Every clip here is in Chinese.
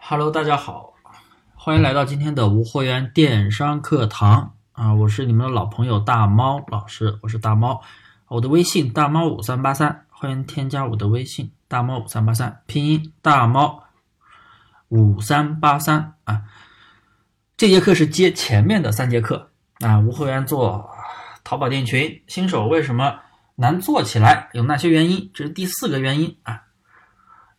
Hello，大家好，欢迎来到今天的无货源电商课堂啊！我是你们的老朋友大猫老师，我是大猫，我的微信大猫五三八三，欢迎添加我的微信大猫五三八三，拼音大猫五三八三啊！这节课是接前面的三节课啊，无货源做淘宝店群，新手为什么难做起来？有哪些原因？这是第四个原因啊。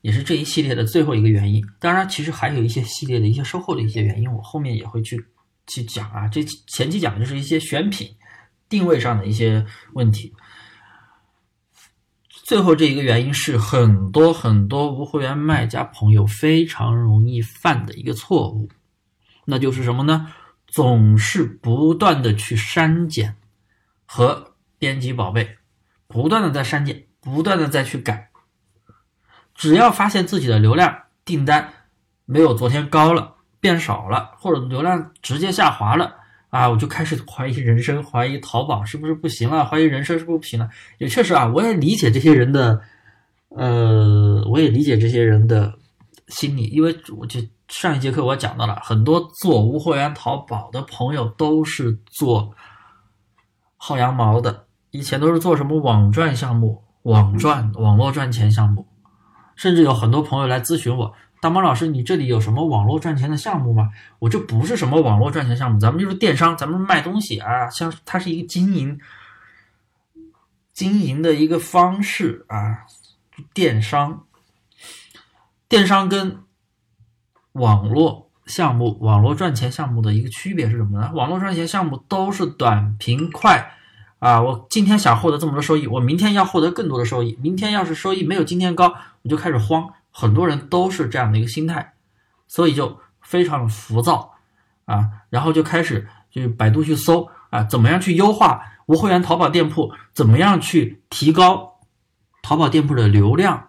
也是这一系列的最后一个原因。当然，其实还有一些系列的一些售后的一些原因，我后面也会去去讲啊。这前期讲的就是一些选品、定位上的一些问题。最后这一个原因是很多很多无货源卖家朋友非常容易犯的一个错误，那就是什么呢？总是不断的去删减和编辑宝贝，不断的在删减，不断的再去改。只要发现自己的流量订单没有昨天高了，变少了，或者流量直接下滑了啊，我就开始怀疑人生，怀疑淘宝是不是不行了，怀疑人生是不是不行了。也确实啊，我也理解这些人的，呃，我也理解这些人的心理，因为我就上一节课我讲到了，很多做无货源淘宝的朋友都是做薅羊毛的，以前都是做什么网赚项目、网赚、网络赚钱项目。甚至有很多朋友来咨询我，大猫老师，你这里有什么网络赚钱的项目吗？我这不是什么网络赚钱项目，咱们就是电商，咱们卖东西啊，像它是一个经营经营的一个方式啊，电商，电商跟网络项目、网络赚钱项目的一个区别是什么呢？网络赚钱项目都是短平快啊，我今天想获得这么多收益，我明天要获得更多的收益，明天要是收益没有今天高。我就开始慌，很多人都是这样的一个心态，所以就非常的浮躁啊，然后就开始就百度去搜啊，怎么样去优化无会员淘宝店铺，怎么样去提高淘宝店铺的流量？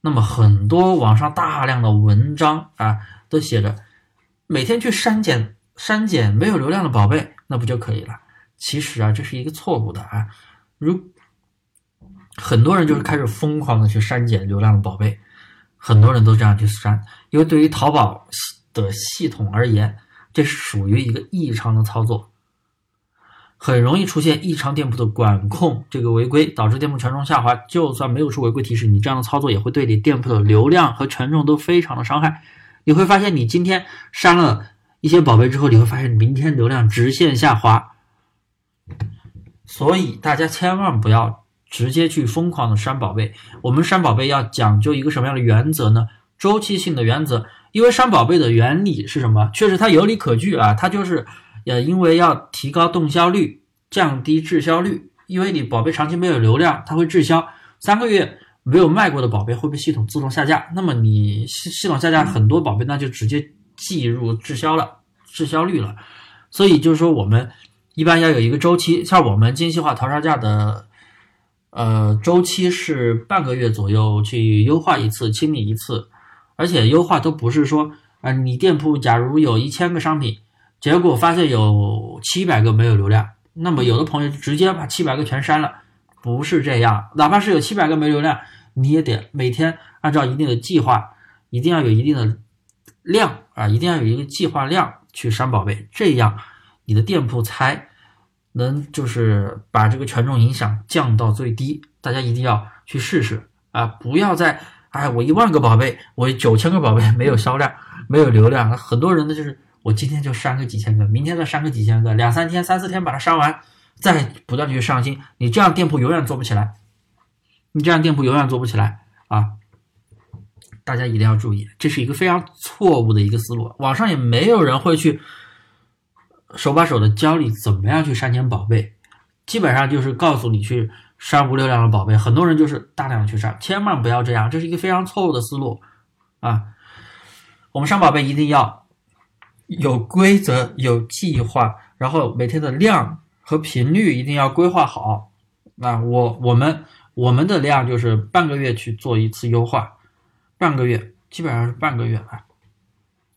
那么很多网上大量的文章啊，都写着每天去删减删减没有流量的宝贝，那不就可以了？其实啊，这是一个错误的啊，如。很多人就是开始疯狂的去删减流量的宝贝，很多人都这样去删，因为对于淘宝的系统而言，这属于一个异常的操作，很容易出现异常店铺的管控这个违规，导致店铺权重下滑。就算没有出违规提示，你这样的操作也会对你店铺的流量和权重都非常的伤害。你会发现，你今天删了一些宝贝之后，你会发现明天流量直线下滑。所以大家千万不要。直接去疯狂的删宝贝，我们删宝贝要讲究一个什么样的原则呢？周期性的原则，因为删宝贝的原理是什么？确实它有理可据啊，它就是呃，因为要提高动销率，降低滞销率。因为你宝贝长期没有流量，它会滞销，三个月没有卖过的宝贝会被系统自动下架。那么你系系统下架很多宝贝，那就直接计入滞销了，滞销率了。所以就是说，我们一般要有一个周期，像我们精细化淘沙价的。呃，周期是半个月左右去优化一次、清理一次，而且优化都不是说啊，你店铺假如有一千个商品，结果发现有七百个没有流量，那么有的朋友直接把七百个全删了，不是这样，哪怕是有七百个没流量，你也得每天按照一定的计划，一定要有一定的量啊，一定要有一个计划量去删宝贝，这样你的店铺才。能就是把这个权重影响降到最低，大家一定要去试试啊！不要再哎，我一万个宝贝，我九千个宝贝没有销量，没有流量，很多人呢就是我今天就删个几千个，明天再删个几千个，两三天、三四天把它删完，再不断去上新，你这样店铺永远做不起来，你这样店铺永远做不起来啊！大家一定要注意，这是一个非常错误的一个思路，网上也没有人会去。手把手的教你怎么样去删减宝贝，基本上就是告诉你去删无流量的宝贝。很多人就是大量的去删，千万不要这样，这是一个非常错误的思路啊！我们删宝贝一定要有规则、有计划，然后每天的量和频率一定要规划好啊！我我们我们的量就是半个月去做一次优化，半个月基本上是半个月啊，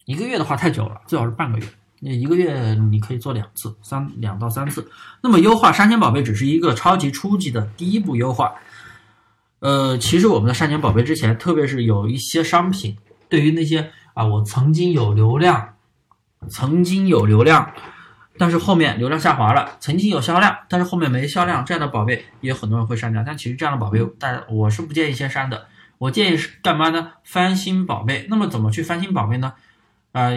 一个月的话太久了，最好是半个月。那一个月你可以做两次，三两到三次。那么优化删减宝贝只是一个超级初级的第一步优化。呃，其实我们的删减宝贝之前，特别是有一些商品，对于那些啊，我曾经有流量，曾经有流量，但是后面流量下滑了；曾经有销量，但是后面没销量，这样的宝贝也很多人会删掉。但其实这样的宝贝，但我是不建议先删的。我建议是干嘛呢？翻新宝贝。那么怎么去翻新宝贝呢？啊，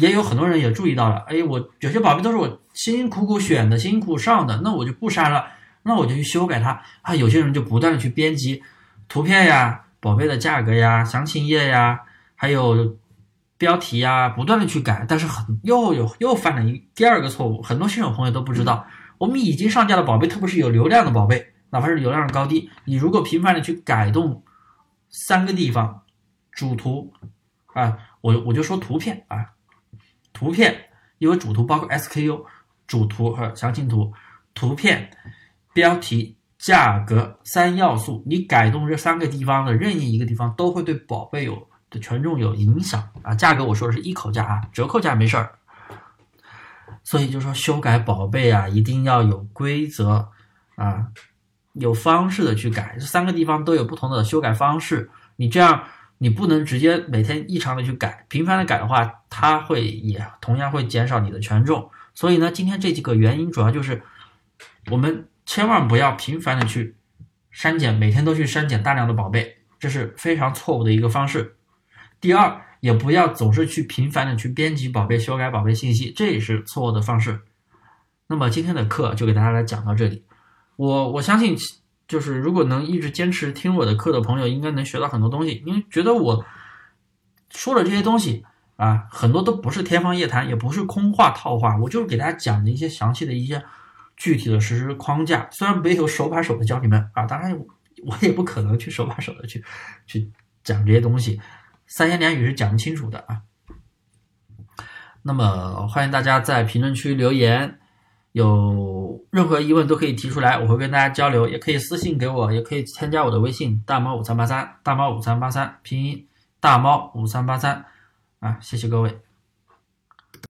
也有很多人也注意到了，哎，我有些宝贝都是我辛辛苦苦选的、辛辛苦上的，那我就不删了，那我就去修改它啊。有些人就不断的去编辑图片呀、宝贝的价格呀、详情页呀，还有标题呀，不断的去改，但是很又有又犯了一第二个错误，很多新手朋友都不知道，我们已经上架的宝贝，特别是有流量的宝贝，哪怕是流量的高低，你如果频繁的去改动三个地方，主图啊。我我就说图片啊，图片，因为主图包括 SKU 主图和详情图，图片、标题、价格三要素，你改动这三个地方的任意一个地方，都会对宝贝有的权重有影响啊。价格我说的是一口价啊，折扣价没事儿。所以就说修改宝贝啊，一定要有规则啊，有方式的去改，这三个地方都有不同的修改方式，你这样。你不能直接每天异常的去改，频繁的改的话，它会也同样会减少你的权重。所以呢，今天这几个原因主要就是，我们千万不要频繁的去删减，每天都去删减大量的宝贝，这是非常错误的一个方式。第二，也不要总是去频繁的去编辑宝贝、修改宝贝信息，这也是错误的方式。那么今天的课就给大家来讲到这里，我我相信。就是如果能一直坚持听我的课的朋友，应该能学到很多东西。因为觉得我说的这些东西啊，很多都不是天方夜谭，也不是空话套话，我就是给大家讲的一些详细的一些具体的实施框架。虽然没有手把手的教你们啊，当然我也不可能去手把手的去去讲这些东西，三言两语是讲不清楚的啊。那么欢迎大家在评论区留言。有任何疑问都可以提出来，我会跟大家交流，也可以私信给我，也可以添加我的微信大猫五三八三大猫五三八三拼音大猫五三八三啊，谢谢各位。